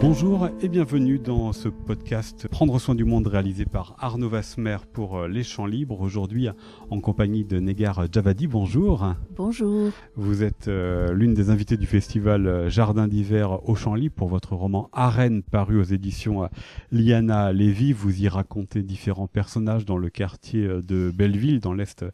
Bonjour et bienvenue dans ce podcast Prendre soin du monde réalisé par Arnaud Vasmer pour euh, Les Champs Libres. Aujourd'hui en compagnie de Negar Javadi. Bonjour. Bonjour. Vous êtes euh, l'une des invitées du festival euh, Jardin d'hiver au Champ Libre pour votre roman Arène paru aux éditions Liana Lévy. Vous y racontez différents personnages dans le quartier de Belleville dans l'Est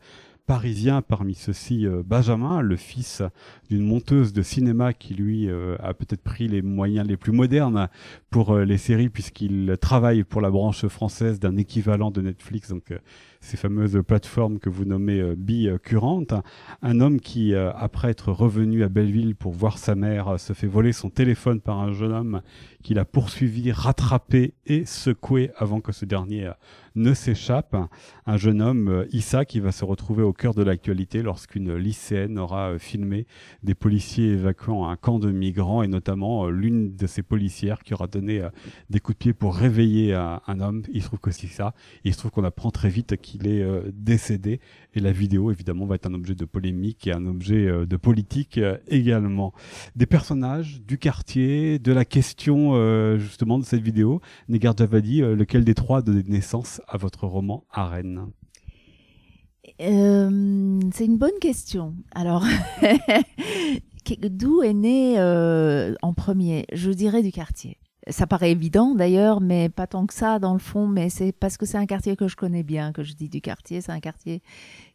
parisien, parmi ceux-ci euh, Benjamin, le fils d'une monteuse de cinéma qui lui euh, a peut-être pris les moyens les plus modernes pour euh, les séries puisqu'il travaille pour la branche française d'un équivalent de Netflix, donc ces fameuses plateformes que vous nommez bicurrentes. Un homme qui, après être revenu à Belleville pour voir sa mère, se fait voler son téléphone par un jeune homme qui l'a poursuivi, rattrapé et secoué avant que ce dernier ne s'échappe. Un jeune homme, Issa, qui va se retrouver au cœur de l'actualité lorsqu'une lycéenne aura filmé des policiers évacuant un camp de migrants et notamment l'une de ces policières qui aura donné des coups de pied pour réveiller un homme. Il se trouve que c'est ça. Il se trouve qu'on apprend très vite qu'il est euh, décédé et la vidéo évidemment va être un objet de polémique et un objet euh, de politique euh, également. Des personnages du quartier, de la question justement de cette vidéo. Negar Javadi, lequel des trois donne naissance à votre roman Arène c'est une bonne question. Alors, d'où est né en premier? Je dirais du quartier. Ça paraît évident d'ailleurs, mais pas tant que ça dans le fond, mais c'est parce que c'est un quartier que je connais bien que je dis du quartier. C'est un quartier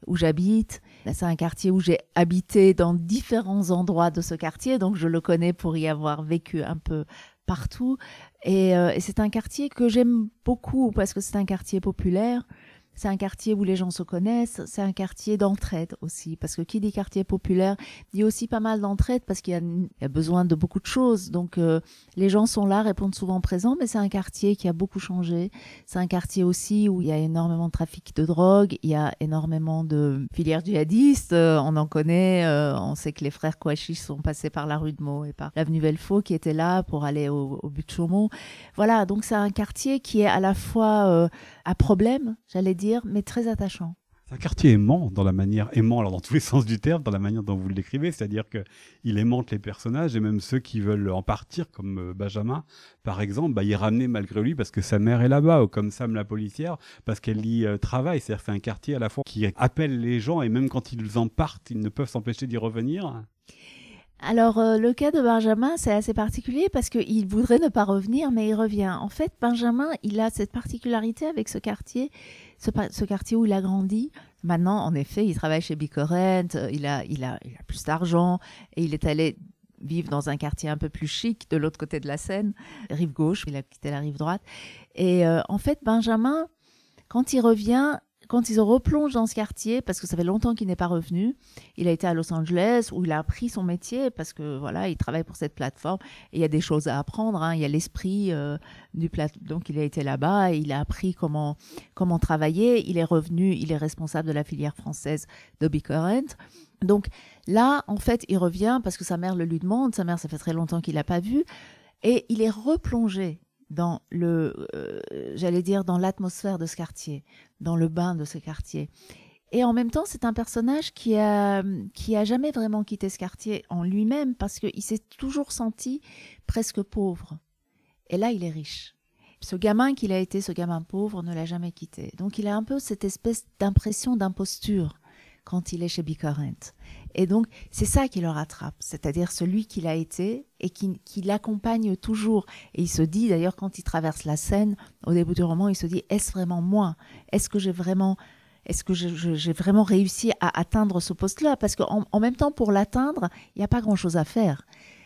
où j'habite. C'est un quartier où j'ai habité dans différents endroits de ce quartier, donc je le connais pour y avoir vécu un peu partout. Et, euh, et c'est un quartier que j'aime beaucoup parce que c'est un quartier populaire. C'est un quartier où les gens se connaissent, c'est un quartier d'entraide aussi, parce que qui dit quartier populaire dit aussi pas mal d'entraide, parce qu'il y, a besoin de beaucoup de choses. Donc euh, les gens sont là, répondent souvent présents, mais c'est un quartier qui a beaucoup changé. C'est un quartier aussi où il y a énormément de trafic de drogue, il y a énormément de filières djihadistes, euh, on en connaît, euh, on sait que les frères Kouachi sont passés par la rue de Meaux et par l'avenue Belfaux qui étaient là pour aller au, au but de Chaumont. Voilà, donc c'est un quartier qui est à la fois à problème, j'allais dire, mais très attachant. C'est un quartier aimant dans la manière aimant, alors dans tous les sens du terme, dans la manière dont vous le décrivez, c'est-à-dire que il aimante les personnages et même ceux qui veulent en partir, comme euh, Benjamin, par exemple, bah, y ramener malgré lui parce que sa mère est là-bas, ou comme Sam la policière, parce qu'elle y euh, travaille. C'est-à-dire c'est un quartier à la fois qui appelle les gens et même quand ils en partent, ils ne peuvent s'empêcher d'y revenir. Alors, euh, le cas de Benjamin, c'est assez particulier parce qu'il voudrait ne pas revenir, mais il revient. En fait, Benjamin, il a cette particularité avec ce quartier, ce, quartier où il a grandi. Maintenant, en effet, il travaille chez Bicorent, euh, il a plus d'argent et il est allé vivre dans un quartier un peu plus chic de l'autre côté de la Seine, rive gauche, il a quitté la rive droite. Et euh, en fait, Benjamin, quand il revient, quand ils replongent dans ce quartier, parce que ça fait longtemps qu'il n'est pas revenu, il a été à Los Angeles où il a appris son métier parce que voilà, il travaille pour cette plateforme et il y a des choses à apprendre. Hein. Il y a l'esprit euh, du plateau. Donc il a été là-bas et il a appris comment comment travailler. Il est revenu, il est responsable de la filière française Current. Donc là, en fait, il revient parce que sa mère le lui demande. Sa mère, ça fait très longtemps qu'il l'a pas vu et il est replongé dans le, euh, j'allais dire, dans l'atmosphère de ce quartier, dans le bain de ce quartier. Et en même temps, c'est un personnage qui a, qui a jamais vraiment quitté ce quartier en lui-même parce qu'il s'est toujours senti presque pauvre. Et là, il est riche. Ce gamin qu'il a été, ce gamin pauvre, ne l'a jamais quitté. Donc, il a un peu cette espèce d'impression d'imposture quand il est chez Bicorrent. Et donc, c'est ça qui le rattrape, c'est-à-dire celui qu'il a été et qui, l'accompagne toujours. Et il se dit, d'ailleurs, quand il traverse la scène, au début du roman, il se dit, est-ce vraiment moi? Est-ce que j'ai vraiment... Réussi à atteindre ce poste-là? Parce qu'en en même temps, pour l'atteindre, il n'y a pas grand-chose à faire.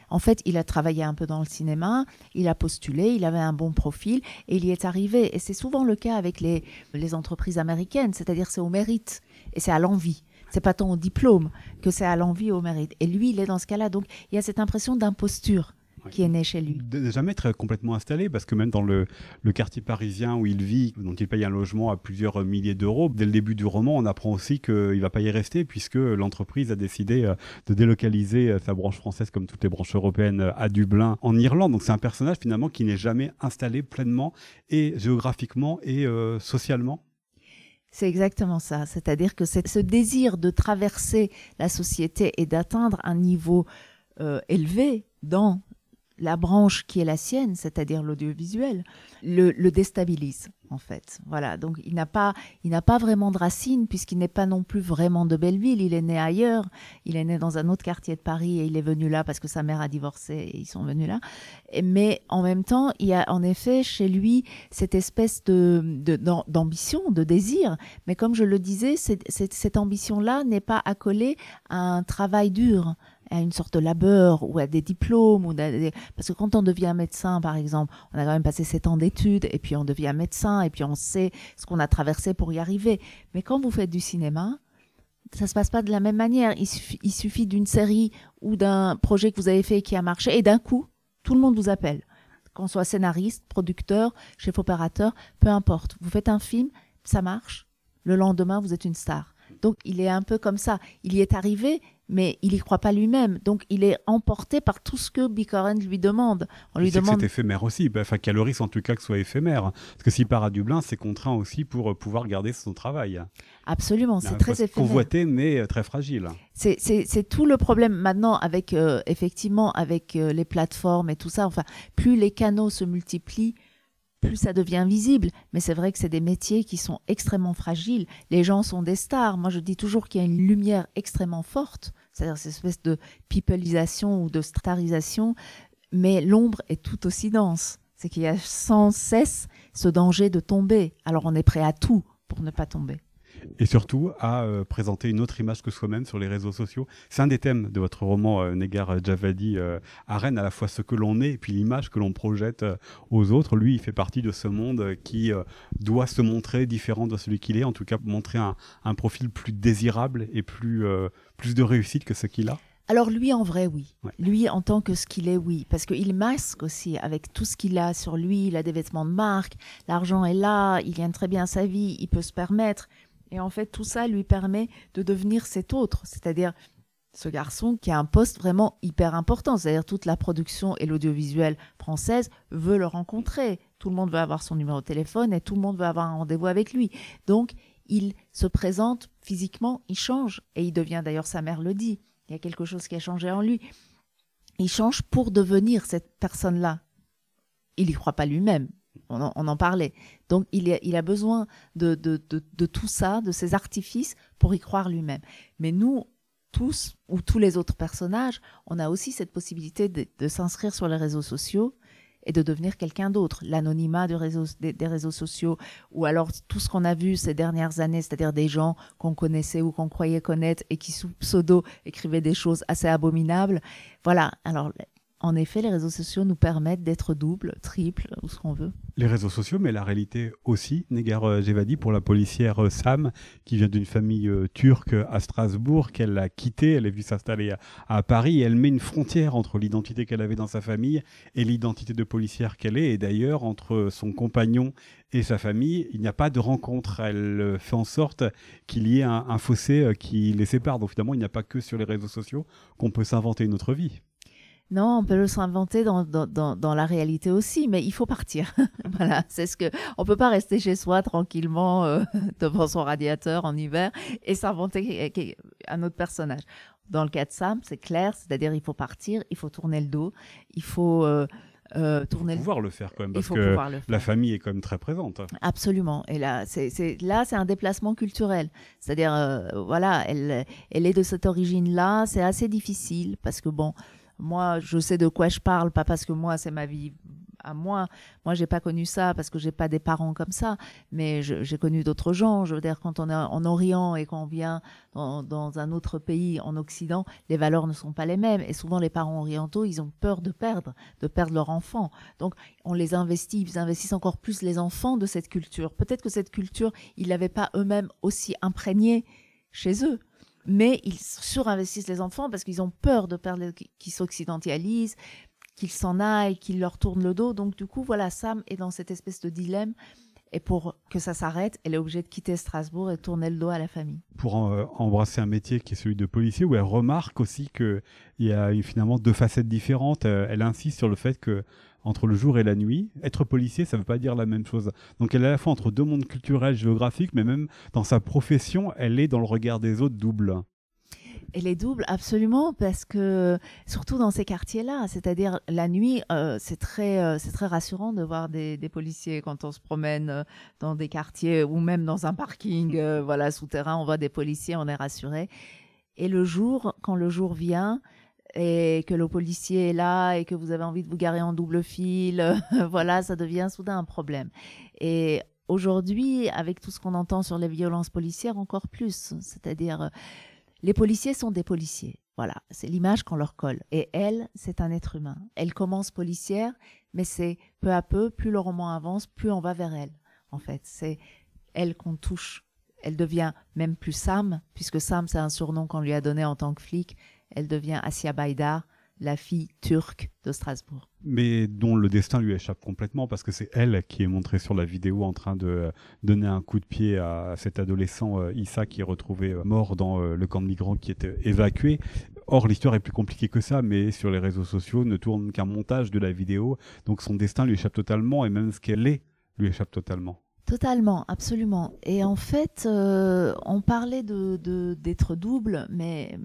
En fait, il a travaillé un peu dans le cinéma, il a postulé, il avait un bon profil et il y est arrivé. Et c'est souvent le cas avec les, les entreprises américaines, c'est-à-dire c'est au mérite et c'est à l'envie c'est pas tant au diplôme que c'est à l'envie, au mérite. Et lui, il est dans ce cas-là. Donc, il y a cette impression d'imposture qui est née chez lui. De jamais être complètement installé, parce que même dans le, quartier parisien où il vit, dont il paye un logement à plusieurs milliers d'euros, dès le début du roman, on apprend aussi qu'il ne va pas y rester, puisque l'entreprise a décidé euh, de délocaliser euh, sa branche française, comme toutes les branches européennes, euh, à Dublin, en Irlande. Donc c'est un personnage finalement qui n'est jamais installé pleinement, et géographiquement et socialement. C'est exactement ça. C'est-à-dire que c'est ce désir de traverser la société et d'atteindre un niveau euh, élevé dans la branche qui est la sienne, c'est-à-dire l'audiovisuel, le, le, déstabilise en fait. Voilà, donc il n'a pas, il n'a pas vraiment de racines puisqu'il n'est pas non plus vraiment de Belleville. Il est né ailleurs. Il est né dans un autre quartier de Paris et il est venu là parce que sa mère a divorcé et ils sont venus là. mais en même temps, il y a en effet chez lui cette espèce de, d'ambition, de, désir. Mais comme je le disais, cette ambition-là n'est pas accolée à un travail dur à une sorte de labeur ou à des diplômes. Ou Parce que quand on devient médecin, par exemple, on a quand même passé sept ans d'études et puis on devient médecin et puis on sait ce qu'on a traversé pour y arriver. Mais quand vous faites du cinéma, ça se passe pas de la même manière. Il suffit d'une série ou d'un projet que vous avez fait qui a marché et d'un coup, tout le monde vous appelle. Qu'on soit scénariste, producteur, chef opérateur, peu importe. Vous faites un film, ça marche. Le lendemain, vous êtes une star. Donc il est un peu comme ça. Il y est arrivé, mais il n'y croit pas lui-même. Donc il est emporté par tout ce que Bicoren lui demande. On lui demande. C'est éphémère aussi. Bah, enfin, Caloris en tout cas que ce soit éphémère. Parce que s'il part à Dublin, c'est contraint aussi pour euh, pouvoir garder son travail. Absolument, c'est très éphémère. Convoité, mais euh, très fragile. C'est tout le problème maintenant avec, euh, effectivement, avec les plateformes et tout ça. Enfin, plus les canaux se multiplient, plus ça devient visible. Mais c'est vrai que c'est des métiers qui sont extrêmement fragiles. Les gens sont des stars. Moi, je dis toujours qu'il y a une lumière extrêmement forte, c'est-à-dire cette espèce de peopleisation ou de starisation, mais l'ombre est tout aussi dense. C'est qu'il y a sans cesse ce danger de tomber. Alors on est prêt à tout pour ne pas tomber et surtout à euh, présenter une autre image que soi-même sur les réseaux sociaux. C'est un des thèmes de votre roman euh, Negar Javadi euh, à Rennes, à la fois ce que l'on est et puis l'image que l'on projette aux autres. Lui, il fait partie de ce monde qui doit se montrer différent de celui qu'il est, en tout cas montrer un, un profil plus désirable et plus, plus de réussite que ce qu'il a. Alors lui, en vrai, oui. Lui, en tant que ce qu'il est, oui. Parce qu'il masque aussi avec tout ce qu'il a sur lui. Il a des vêtements de marque, l'argent est là, il gagne très bien sa vie, il peut se permettre. Et en fait, tout ça lui permet de devenir cet autre, c'est-à-dire ce garçon qui a un poste vraiment hyper important, c'est-à-dire toute la production et l'audiovisuel française veut le rencontrer. Tout le monde veut avoir son numéro de téléphone et tout le monde veut avoir un rendez-vous avec lui. Donc, il se présente physiquement, il change et il devient d'ailleurs sa mère le dit. Il y a quelque chose qui a changé en lui. Il change pour devenir cette personne-là. Il n'y croit pas lui-même, on en, parlait. Donc il, a, besoin de, tout ça, de ces artifices, pour y croire lui-même. Mais nous, tous, ou tous les autres personnages, on a aussi cette possibilité de, s'inscrire sur les réseaux sociaux et de devenir quelqu'un d'autre. L'anonymat des, réseaux sociaux, ou alors tout ce qu'on a vu ces dernières années, c'est-à-dire des gens qu'on connaissait ou qu'on croyait connaître et qui sous pseudo écrivaient des choses assez abominables. Voilà, alors en effet, les réseaux sociaux nous permettent d'être double, triple, ou ce qu'on veut. Les réseaux sociaux, mais la réalité aussi. Jevadi, euh, pour la policière euh, Sam, qui vient d'une famille euh, turque à Strasbourg, qu'elle a quittée, elle est vue s'installer à, Paris, et elle met une frontière entre l'identité qu'elle avait dans sa famille et l'identité de policière qu'elle est. Et d'ailleurs, entre son compagnon et sa famille, il n'y a pas de rencontre. Elle fait en sorte qu'il y ait un, un fossé qui les sépare. Donc finalement, il n'y a pas que sur les réseaux sociaux qu'on peut s'inventer une autre vie. Non, on peut le s'inventer dans, dans, dans, la réalité aussi, mais il faut partir. voilà, c'est ce que on peut pas rester chez soi tranquillement euh, devant son radiateur en hiver et s'inventer un autre personnage. Dans le cas de Sam, c'est clair, c'est-à-dire il faut partir, il faut tourner le dos, il faut euh, euh, tourner. Il faut pouvoir le faire quand même parce que la famille est quand même très présente. Absolument. Et là, c'est là, c'est un déplacement culturel. C'est-à-dire, euh, voilà, elle, elle est de cette origine-là. C'est assez difficile parce que bon moi, je sais de quoi je parle, pas parce que moi, c'est ma vie à moi. Moi, j'ai pas connu ça parce que j'ai pas des parents comme ça, mais j'ai connu d'autres gens. Je veux dire, quand on est en Orient et qu'on vient dans, un autre pays, en Occident, les valeurs ne sont pas les mêmes. Et souvent, les parents orientaux, ils ont peur de perdre, de perdre leur enfant. Donc, on les investit, ils investissent encore plus les enfants de cette culture. Peut-être que cette culture, ils l'avaient pas eux-mêmes aussi imprégnée chez eux mais ils surinvestissent les enfants parce qu'ils ont peur de perdre, qu'ils s'occidentalisent, qu'ils s'en aillent, qu'ils leur tournent le dos. Donc du coup, voilà, Sam est dans cette espèce de dilemme. Et pour que ça s'arrête, elle est obligée de quitter Strasbourg et tourner le dos à la famille. Pour euh, embrasser un métier qui est celui de policier, où elle remarque aussi qu'il y a finalement deux facettes différentes. Euh, elle insiste sur le fait que entre le jour et la nuit. Être policier, ça ne veut pas dire la même chose. Donc elle est à la fois entre deux mondes culturels, géographiques, mais même dans sa profession, elle est dans le regard des autres double. Elle est double, absolument, parce que surtout dans ces quartiers-là, c'est-à-dire la nuit, euh, c'est très, euh, très rassurant de voir des, policiers quand on se promène euh, dans des quartiers ou même dans un parking, voilà, souterrain, on voit des policiers, on est rassuré. Et le jour, quand le jour vient, et que le policier est là et que vous avez envie de vous garer en double fil, voilà, ça devient soudain un problème. Et aujourd'hui, avec tout ce qu'on entend sur les violences policières, encore plus, c'est-à-dire les policiers sont des policiers. Voilà, c'est l'image qu'on leur colle. Et elle, c'est un être humain. Elle commence policière, mais c'est peu à peu, plus le roman avance, plus on va vers elle. En fait, c'est elle qu'on touche. Elle devient même plus Sam, puisque Sam, c'est un surnom qu'on lui a donné en tant que flic. Elle devient Asia Baïdar, la fille turque de Strasbourg. Mais dont le destin lui échappe complètement parce que c'est elle qui est montrée sur la vidéo en train de euh, donner un coup de pied à cet adolescent euh, Issa qui est retrouvé euh, mort dans le camp de migrants qui était évacué. Or, l'histoire est plus compliquée que ça, mais sur les réseaux sociaux ne tourne qu'un montage de la vidéo. Donc son destin lui échappe totalement et même ce qu'elle est lui échappe totalement. Totalement, absolument. Et en fait, on parlait de d'être double, mais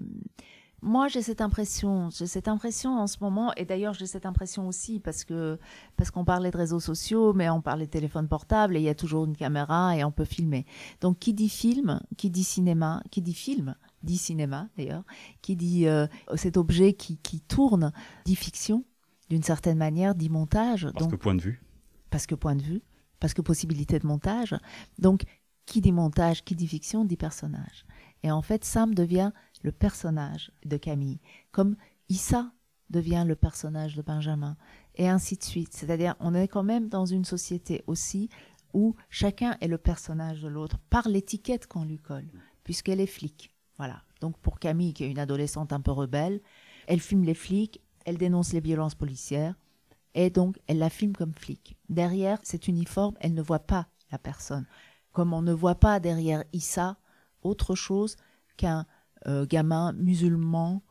moi, j'ai cette impression, j'ai cette impression en ce moment, et d'ailleurs j'ai cette impression aussi parce que parce qu'on parlait de réseaux sociaux, mais on parlait de téléphone portable et il y a toujours une caméra et on peut filmer. Donc qui dit film, qui dit cinéma, qui dit film, dit cinéma d'ailleurs, qui dit euh, cet objet qui, qui tourne, dit fiction d'une certaine manière, dit montage. Parce que point de vue. Parce que point de vue, parce que possibilité de montage. Donc qui dit montage, qui dit fiction, dit personnage. Et en fait, Sam devient le personnage de Camille, comme Issa devient le personnage de Benjamin, et ainsi de suite. C'est-à-dire, on est quand même dans une société aussi où chacun est le personnage de l'autre par l'étiquette qu'on lui colle, puisqu'elle est flic. Voilà. Donc pour Camille, qui est une adolescente un peu rebelle, elle filme les flics, elle dénonce les violences policières, et donc elle la filme comme flic. Derrière cet uniforme, elle ne voit pas la personne. Comme on ne voit pas derrière Issa autre chose qu'un gamin musulman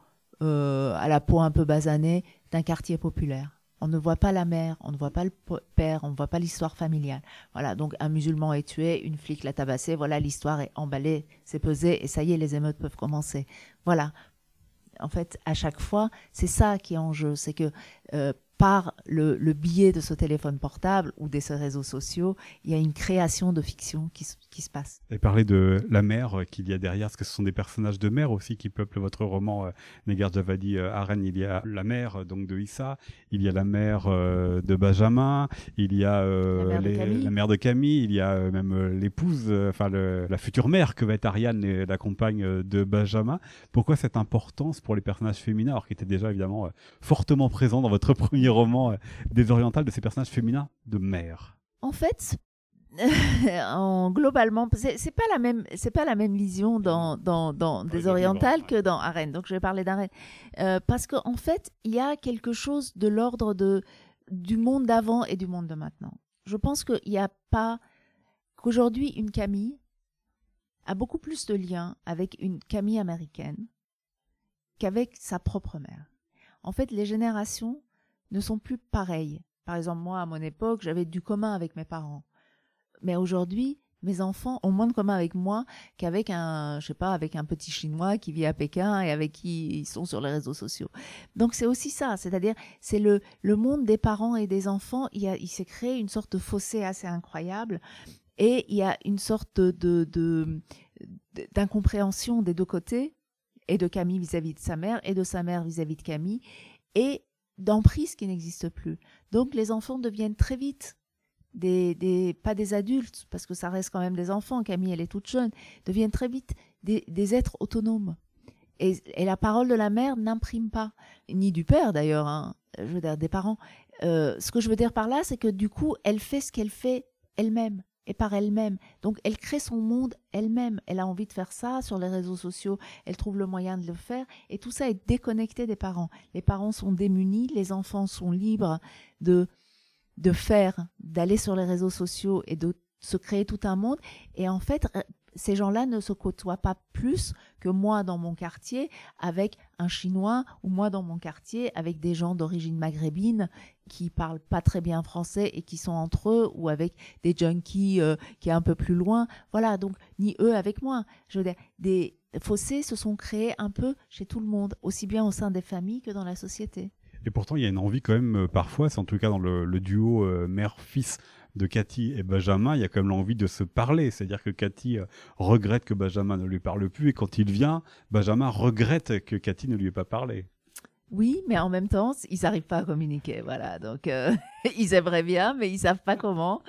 euh, à la peau un peu basanée d'un quartier populaire. On ne voit pas la mère, on ne voit pas le père, on ne voit pas l'histoire familiale. Voilà, donc un musulman est tué, une flic l'a tabassé, voilà, l'histoire est emballée, c'est pesé, et ça y est, les émeutes peuvent commencer. Voilà. En fait, à chaque fois, c'est ça qui est en jeu, c'est que euh, par le, biais de ce téléphone portable ou de ces réseaux sociaux, il y a une création de fiction qui, se passe. Et parler de la mère qu'il y a derrière, parce que ce sont des personnages de mère aussi qui peuplent votre roman euh, Negar Javadi euh, Aren. Il y a la mère donc de Issa, il y a la mère euh, de Benjamin, il y a la, mère de Camille, il y a même l'épouse, enfin la future mère que va être Ariane, la compagne de Benjamin. Pourquoi cette importance pour les personnages féminins, alors qu'ils étaient déjà évidemment fortement présents dans votre premier roman euh, désoriental de ces personnages féminins de mère En fait, en, globalement, c'est pas la même, c'est pas la même vision dans dans, dans Désoriental que dans Arène. Donc je vais parler d'Arène euh, parce qu'en en fait, il y a quelque chose de l'ordre de du monde d'avant et du monde de maintenant. Je pense qu'il n'y a pas qu'aujourd'hui une Camille a beaucoup plus de liens avec une Camille américaine qu'avec sa propre mère. En fait, les générations ne sont plus pareilles. Par exemple, moi, à mon époque, j'avais du commun avec mes parents. Mais aujourd'hui, mes enfants ont moins de commun avec moi qu'avec un, je sais pas, avec un petit chinois qui vit à Pékin et avec qui ils sont sur les réseaux sociaux. Donc c'est aussi ça, c'est-à-dire c'est le, le monde des parents et des enfants. Il, il s'est créé une sorte de fossé assez incroyable et il y a une sorte de, de, d'incompréhension des deux côtés et de Camille vis-à-vis -vis de sa mère et de sa mère vis-à-vis -vis de Camille et d'emprise qui n'existe plus. Donc les enfants deviennent très vite des, des, pas des adultes, parce que ça reste quand même des enfants, Camille elle est toute jeune, deviennent très vite des, êtres autonomes. Et, et, la parole de la mère n'imprime pas, ni du père d'ailleurs, hein, je veux dire des parents. Euh, ce que je veux dire par là, c'est que du coup, elle fait ce qu'elle fait elle-même et par elle-même. Donc elle crée son monde elle-même. Elle a envie de faire ça sur les réseaux sociaux, elle trouve le moyen de le faire et tout ça est déconnecté des parents. Les parents sont démunis, les enfants sont libres de de faire, d'aller sur les réseaux sociaux et de se créer tout un monde et en fait ces gens-là ne se côtoient pas plus que moi dans mon quartier avec un Chinois ou moi dans mon quartier avec des gens d'origine maghrébine qui parlent pas très bien français et qui sont entre eux ou avec des junkies euh, qui est un peu plus loin. Voilà, donc ni eux avec moi. Je veux dire, des, fossés se sont créés un peu chez tout le monde, aussi bien au sein des familles que dans la société. Et pourtant, il y a une envie quand même, euh, parfois, c'est en tout cas dans le, duo euh, mère-fils de Cathy et Benjamin, il y a quand même l'envie de se parler. C'est-à-dire que Cathy euh, regrette que Benjamin ne lui parle plus, et quand il vient, Benjamin regrette que Cathy ne lui ait pas parlé. Oui, mais en même temps, ils n'arrivent pas à communiquer. Voilà, donc euh, ils aimeraient bien, mais ils savent pas comment.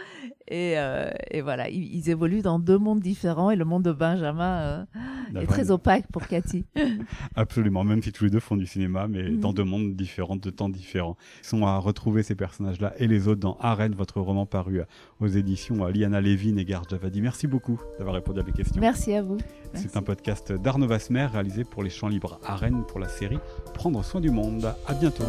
Et, euh, voilà, ils, évoluent dans deux mondes différents et le monde de Benjamin euh, est très opaque pour Cathy. Absolument, même si tous les deux font du cinéma, mais mhm. dans deux mondes différents, de temps différents. Ils sont à retrouver ces personnages-là et les autres dans Arène, votre roman paru aux éditions Liana Levin et Gare Javadi. Merci beaucoup d'avoir répondu à mes questions. Merci à vous. C'est un podcast d'Arnaud Vasmer réalisé pour les Champs Libres Arène pour la série Prendre soin du monde. À bientôt.